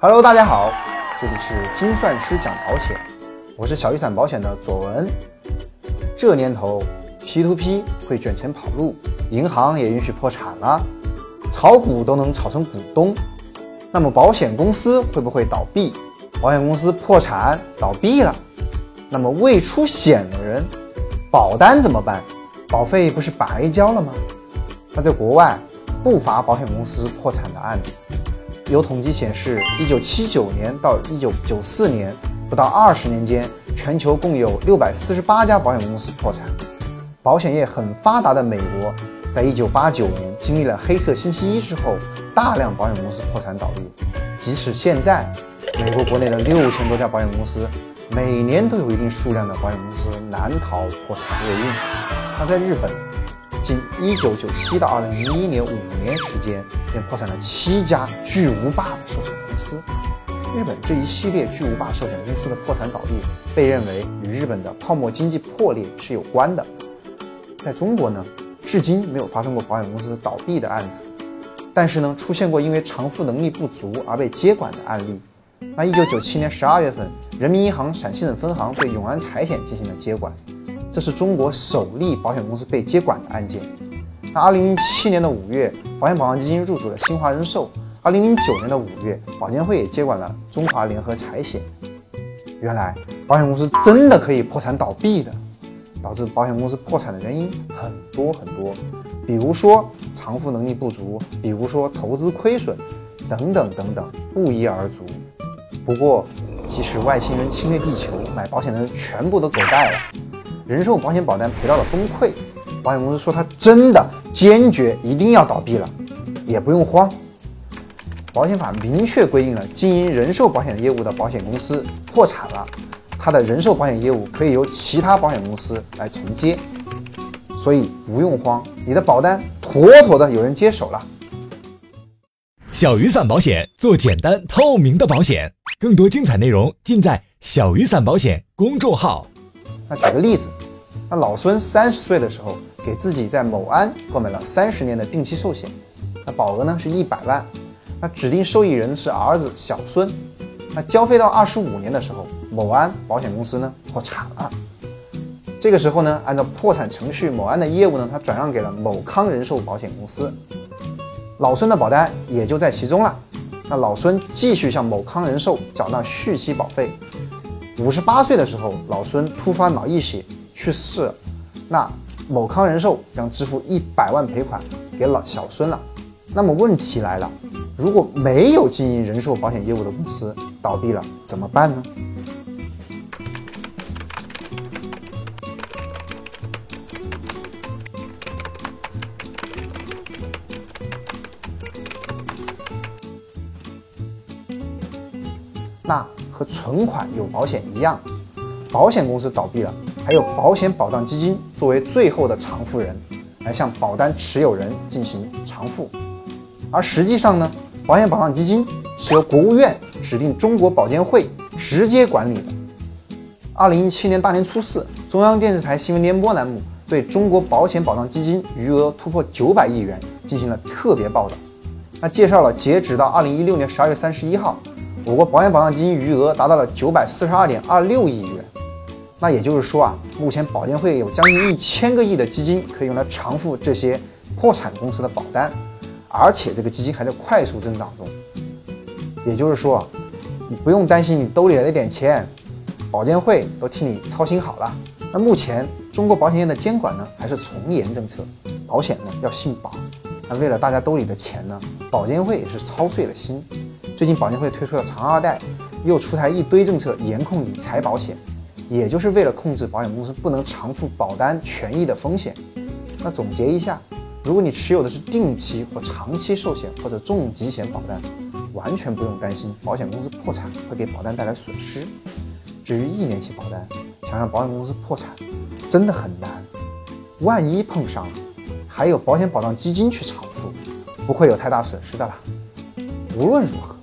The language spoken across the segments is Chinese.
Hello，大家好，这里是精算师讲保险，我是小雨伞保险的左文。这年头，P2P 会卷钱跑路，银行也允许破产了，炒股都能炒成股东，那么保险公司会不会倒闭？保险公司破产倒闭了，那么未出险的人，保单怎么办？保费不是白交了吗？那在国外不乏保险公司破产的案例。有统计显示，一九七九年到一九九四年，不到二十年间，全球共有六百四十八家保险公司破产。保险业很发达的美国，在一九八九年经历了黑色星期一之后，大量保险公司破产倒闭。即使现在，美国国内的六千多家保险公司，每年都有一定数量的保险公司难逃破产厄运。那在日本，仅一九九七到二零零一年五年时间，便破产了七家巨无霸的寿险公司。日本这一系列巨无霸寿险公司的破产倒闭，被认为与日本的泡沫经济破裂是有关的。在中国呢，至今没有发生过保险公司倒闭的案子，但是呢，出现过因为偿付能力不足而被接管的案例。那一九九七年十二月份，人民银行陕西省分行对永安财险进行了接管。这是中国首例保险公司被接管的案件。那二零零七年的五月，保险保障基金入主了新华人寿。二零零九年的五月，保监会也接管了中华联合财险。原来，保险公司真的可以破产倒闭的。导致保险公司破产的原因很多很多，比如说偿付能力不足，比如说投资亏损，等等等等，不一而足。不过，即使外星人侵略地球，买保险的人全部都狗带了。人寿保险保单赔到了崩溃，保险公司说他真的坚决一定要倒闭了，也不用慌。保险法明确规定了，经营人寿保险业务的保险公司破产了，他的人寿保险业务可以由其他保险公司来承接，所以不用慌，你的保单妥妥的有人接手了。小雨伞保险做简单透明的保险，更多精彩内容尽在小雨伞保险公众号。那举个例子。那老孙三十岁的时候，给自己在某安购买了三十年的定期寿险，那保额呢是一百万，那指定受益人是儿子小孙，那交费到二十五年的时候，某安保险公司呢破产了，这个时候呢，按照破产程序，某安的业务呢，他转让给了某康人寿保险公司，老孙的保单也就在其中了，那老孙继续向某康人寿缴纳续期保费，五十八岁的时候，老孙突发脑溢血。去世，那某康人寿将支付一百万赔款给老小孙了。那么问题来了，如果没有经营人寿保险业务的公司倒闭了，怎么办呢？那和存款有保险一样，保险公司倒闭了。还有保险保障基金作为最后的偿付人，来向保单持有人进行偿付。而实际上呢，保险保障基金是由国务院指定中国保监会直接管理的。二零一七年大年初四，中央电视台新闻联播栏目对中国保险保障基金余额突破九百亿元进行了特别报道。那介绍了截止到二零一六年十二月三十一号，我国保险保障基金余额达到了九百四十二点二六亿元。那也就是说啊，目前保监会有将近一千个亿的基金可以用来偿付这些破产公司的保单，而且这个基金还在快速增长中。也就是说，你不用担心你兜里的那点钱，保监会都替你操心好了。那目前中国保险业的监管呢，还是从严政策，保险呢要信保。那为了大家兜里的钱呢，保监会也是操碎了心。最近保监会推出了长二代，又出台一堆政策严控理财保险。也就是为了控制保险公司不能偿付保单权益的风险。那总结一下，如果你持有的是定期或长期寿险或者重疾险保单，完全不用担心保险公司破产会给保单带来损失。至于一年期保单，想让保险公司破产真的很难。万一碰上了，还有保险保障基金去偿付，不会有太大损失的啦。无论如何，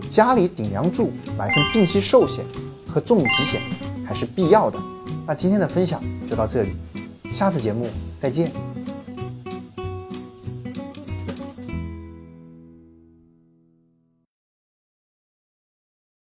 给家里顶梁柱买份定期寿险和重疾险。还是必要的。那今天的分享就到这里，下次节目再见。